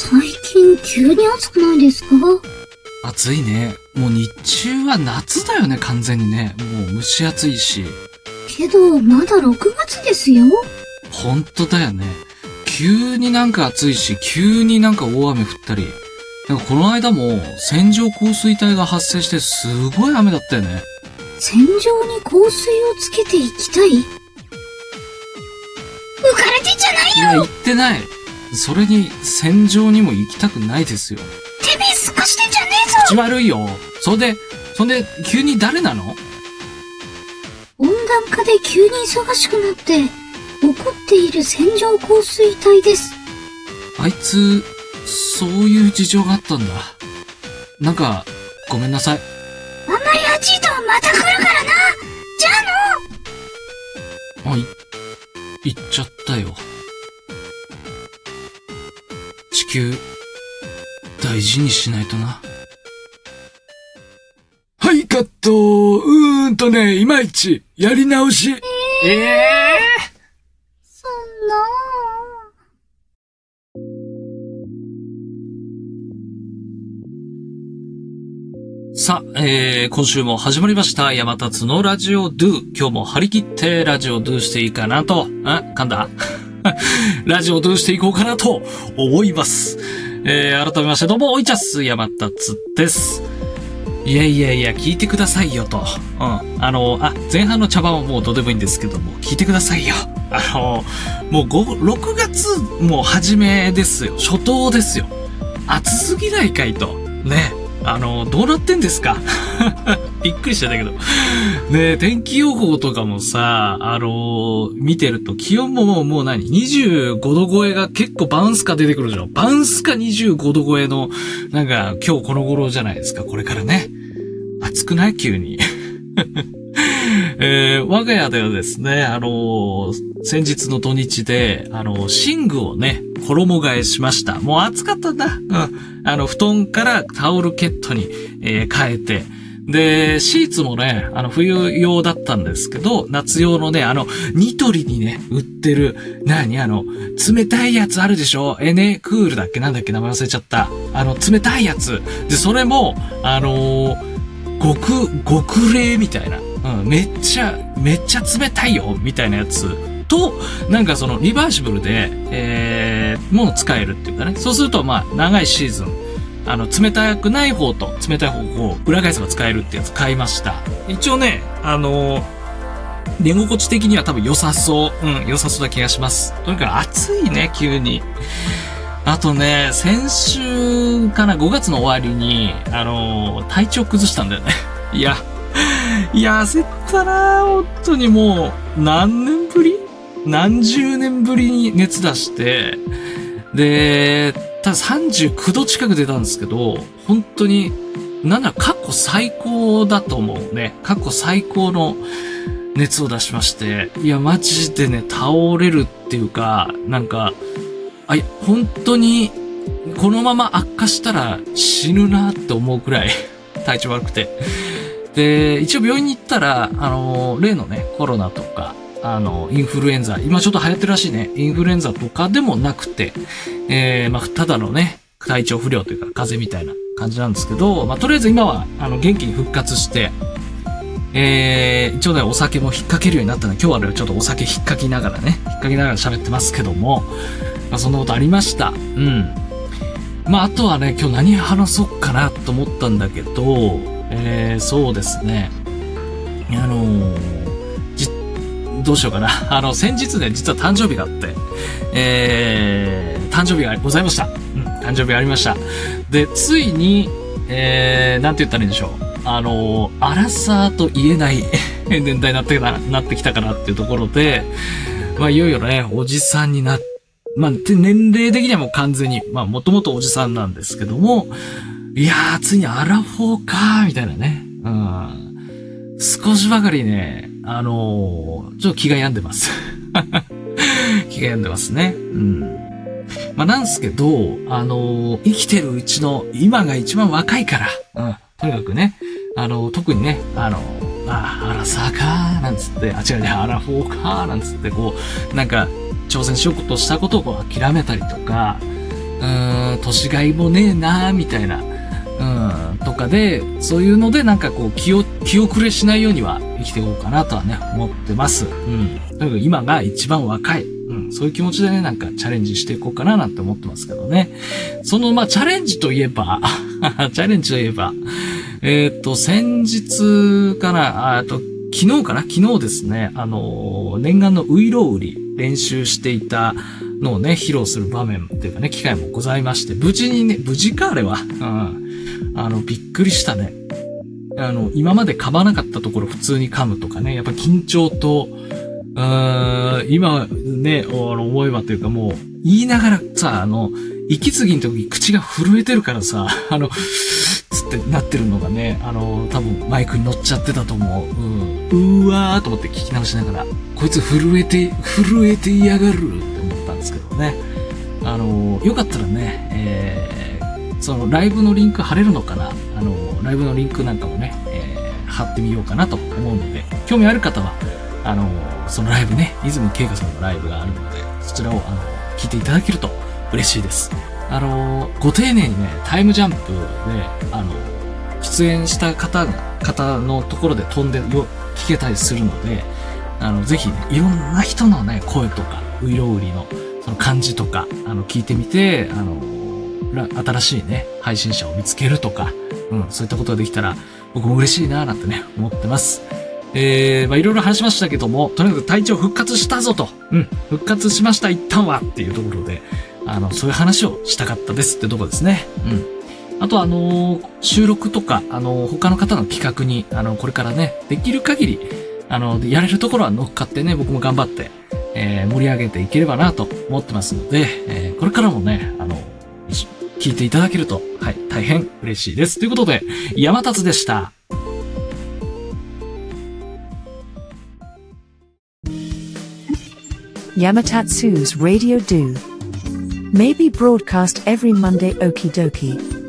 最近急に暑くないですか？暑いね。もう日中は夏だよね、完全にね。もう蒸し暑いし。けど、まだ6月ですよ。ほんとだよね。急になんか暑いし、急になんか大雨降ったり。なんかこの間も線状降水帯が発生してすごい雨だったよね。戦場に香水をつけていきたい？浮かれてんじゃないいや、よ言ってない。それに戦場にも行きたくないですよ。てめえすかしてんじゃねえぞ口悪いよ。そんで、そんで、急に誰なの？温暖化で急に忙しくなって、起こっている線状降水帯です。あいつ、そういう事情があったんだ。なんか、ごめんなさい。あんまり暑いとまた来るからなじゃあのあ、い、行っちゃったよ。地球、大事にしないとな。はい、カット。うーんとね、いまいち、やり直し。ええそんなさあ、えー、今週も始まりました。山達のラジオドゥ。今日も張り切ってラジオドゥしていいかなと、あ、噛んだ？ラジオドゥしていこうかなと思います。えー、改めましてどうも、おいちゃっす、山達です。いやいやいや、聞いてくださいよと。うん。あの、あ、前半の茶番はもうどうでもいいんですけども、聞いてくださいよ。あの、もう5、6月、もう初めですよ。初冬ですよ。暑すぎないかいと。ね。あの、どうなってんですか？びっくりしたんだけど。ね天気予報とかもさ、あの見てると気温ももうもう何 ?25 度超えが結構バウンスカ出てくるじゃん。バウンスカ25度超えの、なんか今日この頃じゃないですか？これからね。暑くない？急に。えー我が家ではですね、あの先日の土日で、あの寝具をね、衣替えしました。もう暑かったんだ。うん。あの、布団からタオルケットに、えー変えて、で、シーツもね、あの、冬用だったんですけど、夏用のね、あの、ニトリにね、売ってる、何？あの、冷たいやつあるでしょ？エネクールだっけ？なんだっけ？名前忘れちゃった。あの、冷たいやつ。で、それも、あのー極、極冷みたいな。うん、めっちゃ、めっちゃ冷たいよみたいなやつと、なんかそのリバーシブルで、えー、もう使えるっていうかね。そうすると、まあ、長いシーズン、あの、冷たくない方と冷たい方を裏返せば使えるってやつ買いました。一応ね、あのー寝心地的には多分良さそう。うん、良さそうな気がします。とにかく暑いね、急に。あとね、先週かな、5月の終わりに、あのー体調崩したんだよね。いや、いや、焦ったな本当にもう、何年ぶり？何十年ぶりに熱出して、で、ただ39度近く出たんですけど、本当に、なんだろう、過去最高だと思うね。過去最高の熱を出しまして、いや、マジでね、倒れるっていうか、なんか、あ、いや本当に、このまま悪化したら死ぬなって思うくらい 体調悪くて。で、一応病院に行ったら、あの、例のね、コロナとか、あの、インフルエンザ、今ちょっと流行ってるらしいね、インフルエンザとかでもなくて、えー、まあ、ただのね、体調不良というか、風邪みたいな感じなんですけど、まあ、とりあえず今は、あの、元気に復活して、えー、一応ね、お酒も引っ掛けるようになったので、今日はね、ちょっとお酒引っ掛けながらね、引っ掛けながら喋ってますけども、まあ、そんなことありました。うん。まあ、あとはね、今日何話そうかなと思ったんだけど、えー、そうですね。あのー、どうしようかな。あの、先日ね、実は誕生日があって、えー、誕生日がございました。うん、誕生日がありました。で、ついに、えー、なんて言ったらいいんでしょう。あの、アラサーと言えない 年代になってきたなってきたかなっていうところで、まあ、いよいよね、おじさんになっまあ、年齢的にはもう完全に、まあ、もともとおじさんなんですけども、いやー、ついにアラフォーかー、みたいなね。うん。少しばかりね、あのーちょっと気が病んでます。気が病んでますね。うん。まあ、なんすけど、あのー生きてるうちの今が一番若いから、うん。とにかくね、あのー特にね、あのーあ、アラサーかー、なんつって、あ、違うね、アラフォーかー、なんつって、こう、なんか、挑戦しようとしたことをこう諦めたりとか、うーん、年がいもねえなーみたいな、うん、かで、そういうのでなんかこう気を、気遅れしないようには生きていこうかなとはね、思ってます。うん。とにかく今が一番若い。うん、そういう気持ちでね、なんかチャレンジしていこうかななんて思ってますけどね。その、まあ、チャレンジといえば、チャレンジといえば、えーっと、先日かな、あと、昨日かな？昨日ですね、あの、念願のウイロウリ練習していたのをね、披露する場面っていうかね、機会もございまして、無事にね、無事かあれは。うん。あの、びっくりしたね。あの、今まで噛まなかったところ普通に噛むとかね、やっぱ緊張と、うーん今ね、あの思えばというかもう、言いながらさ、あの、息継ぎの時口が震えてるからさ、あの、つってなってるのがね、あの、多分マイクに乗っちゃってたと思う。うん。うわーと思って聞き直しながら、こいつ震えて、震えて嫌がるって思ったんですけどね。あの、よかったらね、えー、そのライブのリンク貼れるのかな？あの、ライブのリンクなんかもね、えー、貼ってみようかなと思うので、興味ある方は、あの、そのライブね、泉慶香さんのライブがあるので、そちらを、あの、聞いていただけると嬉しいです。あの、ご丁寧にね、タイムジャンプで、あの、出演した方が、方のところで飛んでよ、聞けたりするので、あの、ぜひね、いろんな人のね、声とか、ウイロウリの、その感じとか、あの、聞いてみて、あの、新しいね、配信者を見つけるとか、うん、そういったことができたら、僕も嬉しいな、なんてね、思ってます。えー、まあいろいろ話しましたけども、とにかく体調復活したぞと。うん、復活しました、一旦はっていうところで、あの、そういう話をしたかったですってとこですね。うん。あとあのー収録とか、あのー他の方の企画に、あのこれからね、できる限り、あのやれるところは乗っかってね、僕も頑張って、えー盛り上げていければなと思ってますので、えーこれからもね、あの聞いていただけると、はい、大変嬉しいです。ということで、山達でした。Yamatatsu's Radio Do may be broadcast every Monday okie dokie.